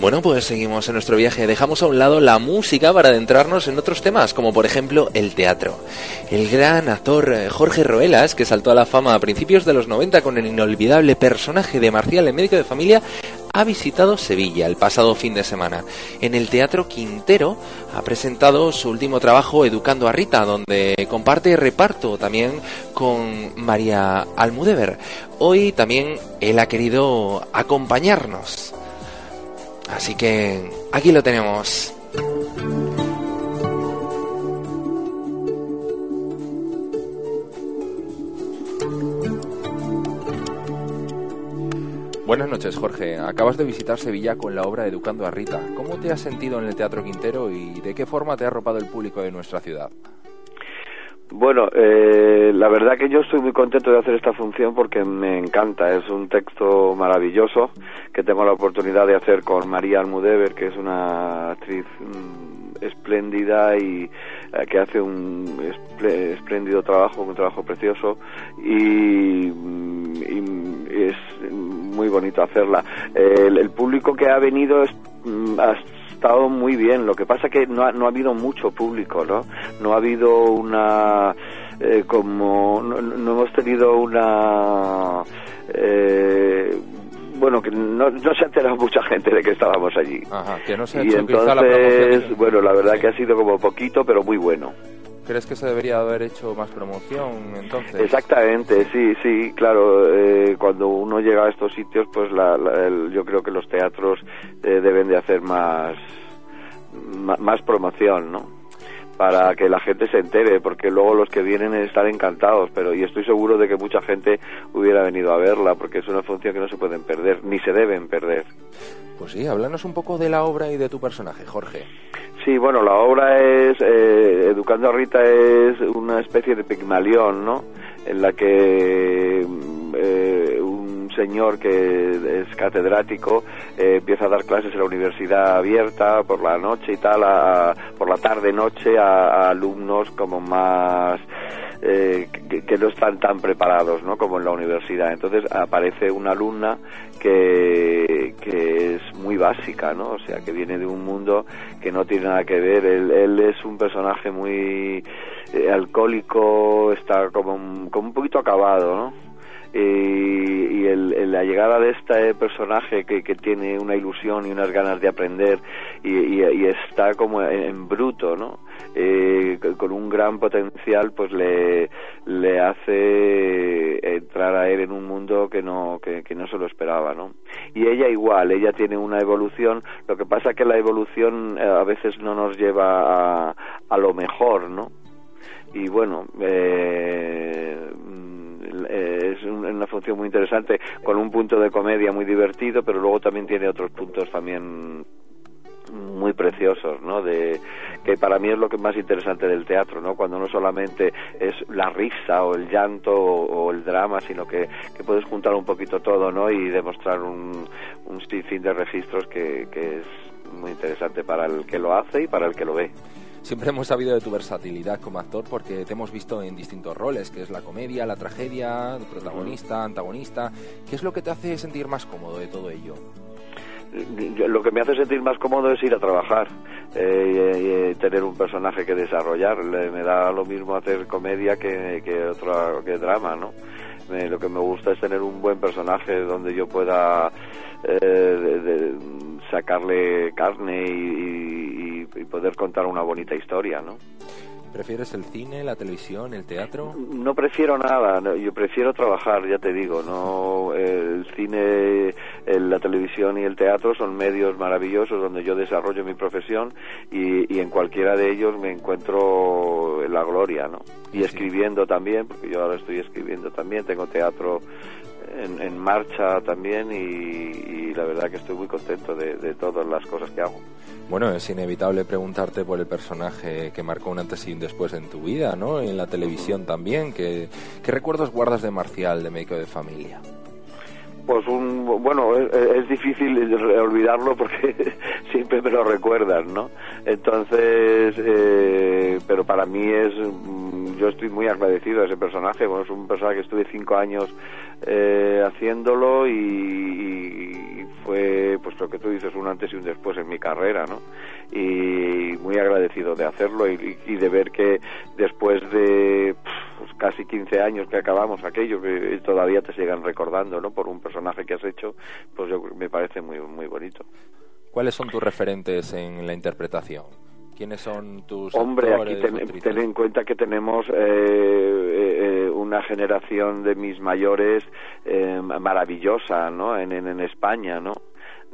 Bueno, pues seguimos en nuestro viaje. Dejamos a un lado la música para adentrarnos en otros temas, como por ejemplo el teatro. El gran actor eh, Jorge Roelas, que saltó a la fama a principios de los 90 con el inolvidable personaje de Marcial, el médico de familia, ha visitado Sevilla el pasado fin de semana. En el Teatro Quintero ha presentado su último trabajo Educando a Rita, donde comparte reparto también con María Almudévar. Hoy también él ha querido acompañarnos. Así que aquí lo tenemos. Buenas noches, Jorge. Acabas de visitar Sevilla con la obra Educando a Rita. ¿Cómo te has sentido en el Teatro Quintero y de qué forma te ha arropado el público de nuestra ciudad? Bueno, eh, la verdad que yo estoy muy contento de hacer esta función porque me encanta. Es un texto maravilloso que tengo la oportunidad de hacer con María Almudévar, que es una actriz mm, espléndida y eh, que hace un esplé- espléndido trabajo, un trabajo precioso y, mm, y es muy bonito hacerla. El, el público que ha venido es, mm, estado muy bien. Lo que pasa que no ha, no ha habido mucho público, ¿no? No ha habido una eh, como no, no hemos tenido una eh, bueno que no, no se ha enterado mucha gente de que estábamos allí. Ajá, que no se ha y hecho la entonces, bueno, la verdad Sí. que ha sido como poquito, pero muy bueno. ¿Crees que se debería haber hecho más promoción entonces? Exactamente, sí, sí, claro. eh, cuando uno llega a estos sitios, pues la, la- el- yo creo que los teatros eh, deben de hacer más, ma- más promoción, ¿no? Para que la gente se entere, porque luego los que vienen están encantados, pero y estoy seguro de que mucha gente hubiera venido a verla, porque es una función que no se pueden perder, ni se deben perder. Pues sí, háblanos un poco de la obra y de tu personaje, Jorge. Sí, bueno, la obra es, eh, Educando a Rita es una especie de pigmalión, ¿no? En la que mm, eh, un señor que es catedrático eh, empieza a dar clases en la universidad abierta por la noche y tal, a- por la tarde-noche a, a alumnos como más... eh, que, no están tan preparados ¿no? como en la universidad. Entonces aparece una alumna que, básica, ¿no? o sea, que viene de un mundo que no tiene nada que ver. Él, él es un personaje muy eh, alcohólico, está como, un- como un poquito acabado, ¿no? Y, y el- la llegada de este personaje que, que tiene una ilusión y unas ganas de aprender y, está como en, bruto, ¿no? Eh, con- un gran potencial, pues le, le hace entrar a él en un mundo que no, que, que no se lo esperaba, ¿no? Y ella igual, ella tiene una evolución, lo que pasa que la evolución eh, a veces no nos lleva a, a lo mejor, ¿no? y bueno eh, eh, es un- una función muy interesante con un punto de comedia muy divertido pero luego también tiene otros puntos también muy preciosos, ¿no? De que para mí es lo que más interesante del teatro, ¿no? Cuando no solamente es la risa o el llanto o, o el drama, sino que, que puedes juntar un poquito todo, ¿no? Y demostrar un, un sinfín de registros que, que es muy interesante para el que lo hace y para el que lo ve. Siempre hemos sabido de tu versatilidad como actor porque te hemos visto en distintos roles, que es la comedia, la tragedia, protagonista, antagonista. ¿Qué es lo que te hace sentir más cómodo de todo ello? Lo que me hace sentir más cómodo es ir a trabajar eh, y tener un personaje que desarrollar Le- me da lo mismo hacer comedia que, que otro que drama no Me- lo que me gusta es tener un buen personaje donde yo pueda eh, de- de- sacarle carne y, y- y poder contar una bonita historia no ¿Prefieres el cine, la televisión, el teatro? no prefiero nada, no, yo prefiero trabajar, ya te digo, no el cine, el- la televisión y el teatro son medios maravillosos donde yo desarrollo mi profesión y, y en cualquiera de ellos me encuentro en la gloria, ¿no? Y Sí. escribiendo también, porque yo ahora estoy escribiendo también, tengo teatro en, en marcha también y, la verdad que estoy muy contento de, de todas las cosas que hago. Bueno, es inevitable preguntarte por el personaje que marcó un antes y un después en tu vida, ¿no? En la televisión también. ¿Qué, qué recuerdos guardas de Marcial, de Médico de Familia? Pues un, bueno, es, difícil olvidarlo porque siempre me lo recuerdan, ¿no? Entonces, eh, pero para mí es, mm, yo estoy muy agradecido a ese personaje, bueno, es un personaje que estuve cinco años eh, haciéndolo y, y fue, pues lo que tú dices, un antes y un después en mi carrera, ¿no? Y muy agradecido de hacerlo y, y de ver que después de pues, casi 15 años que acabamos aquello, que todavía te sigan recordando, ¿no? Por un personaje que has hecho, pues yo, me parece muy, muy bonito. ¿Cuáles son tus referentes en la interpretación? ¿Quiénes son tus Hombre, aquí ten, ten en cuenta que tenemos eh, eh, eh, una generación de mis mayores eh, maravillosa, ¿no? En, en, en España, ¿no?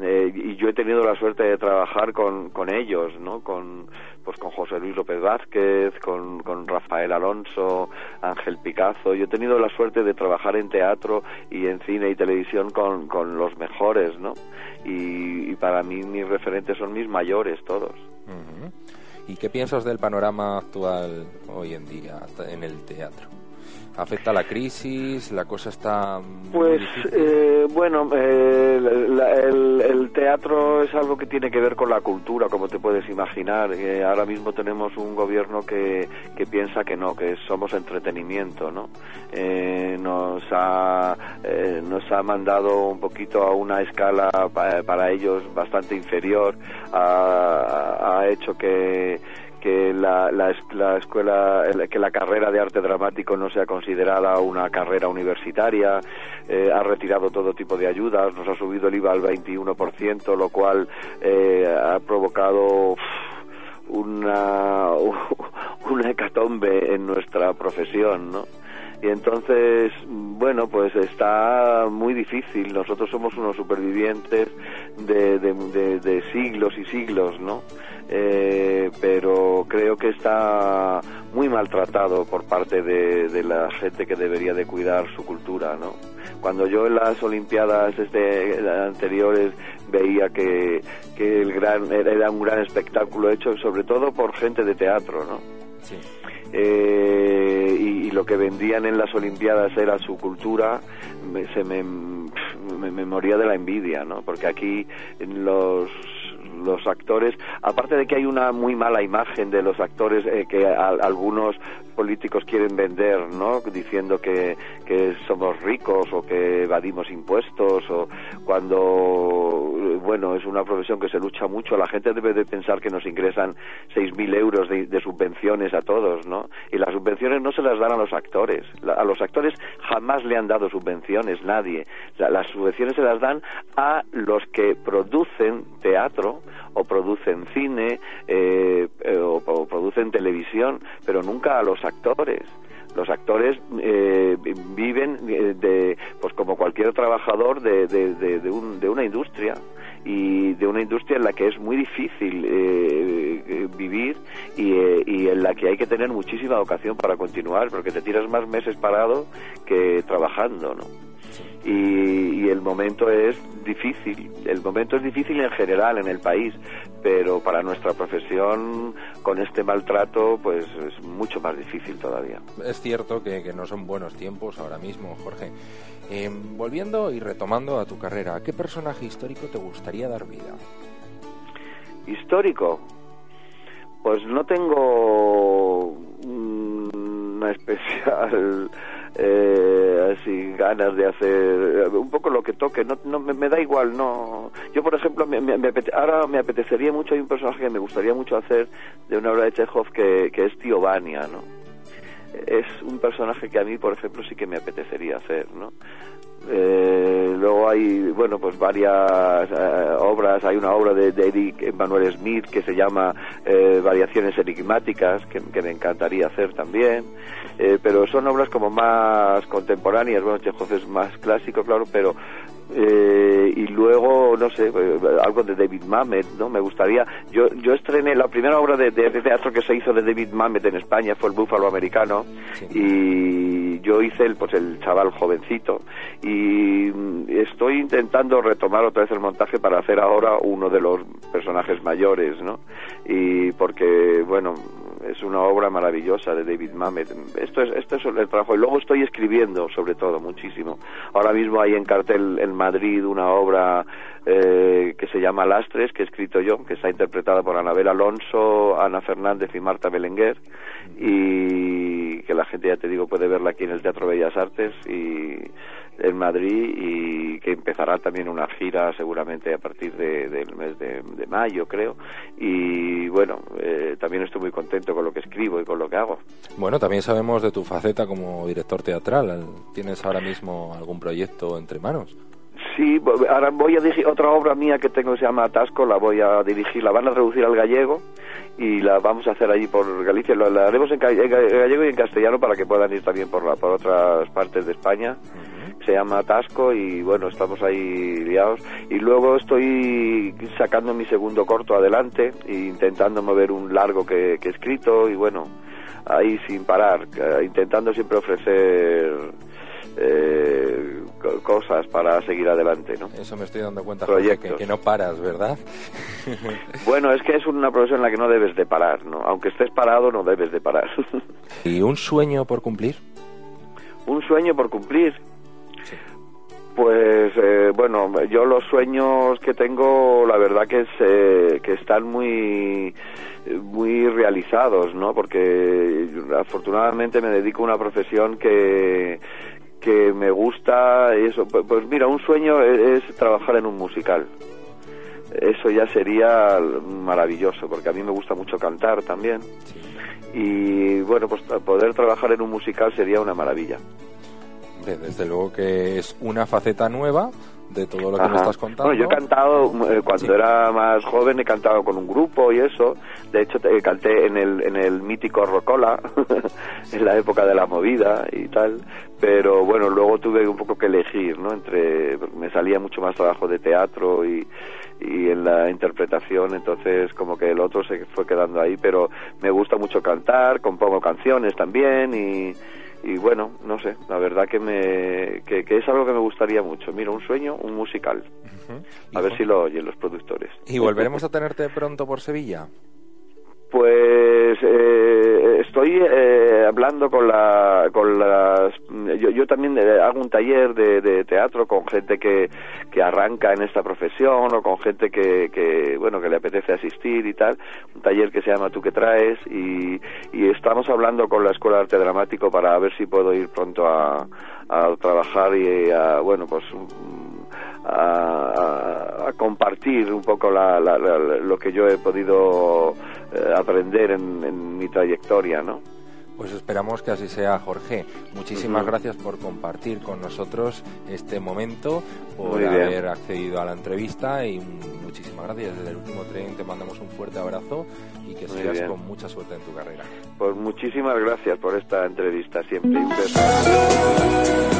Eh, y yo he tenido la suerte de trabajar con, con ellos, ¿no? Con, pues con José Luis López Vázquez, con, con Rafael Alonso, Ángel Picazo. Yo he tenido la suerte de trabajar en teatro y en cine y televisión con, con los mejores, ¿no? Y, y para mí mis referentes son mis mayores todos. ¿Y qué piensas del panorama actual hoy en día en el teatro? ¿Afecta la crisis? ¿La cosa está Pues eh, bueno, eh, la- el, el teatro es algo que tiene que ver con la cultura, como te puedes imaginar. Eh, ahora mismo tenemos un gobierno que, que piensa que no, que somos entretenimiento, ¿no? Eh, nos ha eh, nos ha mandado un poquito a una escala pa- para ellos bastante inferior, ha hecho que que la, la, la escuela, el- que la carrera de arte dramático no sea considerada una carrera universitaria, eh, ha retirado todo tipo de ayudas, nos ha subido el IVA al 21%, lo cual eh, ha provocado una, una hecatombe en nuestra profesión, ¿no? Y entonces, bueno, pues está muy difícil. Nosotros somos unos supervivientes de, de, de- de siglos y siglos, ¿no? Eh, pero creo que está muy maltratado por parte de, de la gente que debería de cuidar su cultura, ¿no? Cuando yo en las Olimpiadas este, anteriores veía que, que el gran, era un gran espectáculo hecho sobre todo por gente de teatro, ¿no? Sí. eh, y, y lo que vendían en las Olimpiadas era su cultura, me- se me, me, moría de la envidia, ¿no? Porque aquí los los actores, aparte de que hay una muy mala imagen de los actores eh, que algunos políticos quieren vender, ¿no? Diciendo que, que somos ricos o que evadimos impuestos o cuando, bueno, es una profesión que se lucha mucho. La gente debe de pensar que nos ingresan 6.000 euros de, subvenciones a todos, ¿no? Y las subvenciones no se las dan a los actores. La- a los actores jamás le han dado subvenciones, nadie. La- las subvenciones se las dan a los que producen teatro o producen cine eh, eh, o producen televisión, pero nunca a los actores. Los actores eh, viven eh, de, pues como cualquier trabajador de, de, un- de una industria y de una industria en la que es muy difícil eh, eh, vivir y, eh, y en la que hay que tener muchísima vocación para continuar, porque te tiras más meses parado que trabajando, ¿no? y, y el momento es difícil. El momento es difícil en general en el país, pero para nuestra profesión, con este maltrato, pues es mucho más difícil todavía. Es cierto que, que no son buenos tiempos ahora mismo, Jorge. Eh, volviendo y retomando a tu carrera, ¿a qué personaje histórico te gustaría dar vida? Histórico, pues no tengo una especial eh, ganas de hacer un poco lo que toque no, no me, da igual no. Yo por ejemplo me, me- ahora me apetecería mucho hay un personaje que me gustaría mucho hacer de una obra de Chekhov que, que es Tío Vania no es un personaje que a mí por ejemplo sí que me apetecería hacer no eh, luego hay, bueno, pues varias eh, obras. Hay una obra de, de Eric Emmanuel Smith que se llama eh, Variaciones Enigmáticas, que, que me encantaría hacer también. Eh, pero son obras como más contemporáneas. Bueno, Chekhov es más clásico, claro, pero. eh, y luego, no sé, eh, algo de David Mamet, ¿no? Me gustaría. Yo, yo estrené la primera obra de, de- de teatro que se hizo de David Mamet en España, fue el Búfalo Americano. Sí. Y yo hice el, pues el chaval jovencito y mm, estoy intentando retomar otra vez el montaje para hacer ahora uno de los personajes mayores, ¿no? Y porque, bueno, es una obra maravillosa de David Mamet. Esto es, esto es el trabajo. Y luego estoy escribiendo, sobre todo, muchísimo. Ahora mismo hay en cartel en Madrid una obra eh, que se llama Lastres, que he escrito yo, que está interpretada por Anabel Alonso, Ana Fernández y Marta Belenguer, y que la gente, ya te digo, puede verla aquí en el Teatro Bellas Artes y en Madrid y que empezará también una gira seguramente a partir de, del mes de, de, mayo, creo. Y bueno, eh, también estoy muy contento con lo que escribo y con lo que hago. Bueno, también sabemos de tu faceta como director teatral. ¿Tienes ahora mismo algún proyecto entre manos? Sí, ahora voy a dirigir otra obra mía que tengo que se llama Atasco, la voy a dirigir, la van a traducir al gallego y la vamos a hacer allí por Galicia, la haremos en gallego y en castellano para que puedan ir también por, la, por otras partes de España. Se llama Atasco y bueno, estamos ahí liados. Y luego estoy sacando mi segundo corto adelante e intentando mover un largo que, que he escrito y bueno, ahí sin parar, intentando siempre ofrecer eh, cosas para seguir adelante, ¿no? Eso me estoy dando cuenta, Jorge, que, que, no paras, ¿verdad? bueno, es que es una profesión en la que no debes de parar, ¿no? Aunque estés parado, no debes de parar. ¿Y un sueño por cumplir? Un sueño por cumplir. Pues eh, bueno, yo los sueños que tengo, la verdad que es eh, que están muy muy realizados, ¿no? Porque afortunadamente me dedico a una profesión que que me gusta eso. Pues mira un sueño es, trabajar en un musical. Eso ya sería maravilloso porque a mí me gusta mucho cantar también. Y bueno pues poder trabajar en un musical sería una maravilla desde luego que es una faceta nueva de todo lo que me estás contando. Bueno, yo he cantado, eh, cuando era más joven, he cantado con un grupo y eso. De hecho, te, canté en el, en el mítico Rocola, en la época de la movida y tal. Pero bueno, luego tuve un poco que elegir, ¿no? Entre, me salía mucho más trabajo de teatro y, y en la interpretación, entonces como que el otro se fue quedando ahí. Pero me gusta mucho cantar, compongo canciones también y y bueno, no sé, la verdad que me que, es algo que me gustaría mucho. Mira, un sueño, un musical. A ver si lo oyen los productores. ¿Y volveremos a tenerte pronto por Sevilla? Pues eh, estoy eh, hablando con la, con las, yo, yo también eh, hago un taller de, de, teatro con gente que, que arranca en esta profesión o con gente que, que, bueno, que le apetece asistir y tal, un taller que se llama Tú que traes y, y estamos hablando con la Escuela de Arte Dramático para ver si puedo ir pronto a, a trabajar y a, bueno, pues a, a, compartir un poco la, la, lo que yo he podido eh, aprender en, en, mi trayectoria, ¿no? Pues esperamos que así sea, Jorge. Muchísimas gracias por compartir con nosotros este momento, por haber accedido a la entrevista y muchísimas gracias. Desde el último tren te mandamos un fuerte abrazo y que sigas con mucha suerte en tu carrera. Pues muchísimas gracias por esta entrevista, siempre un beso.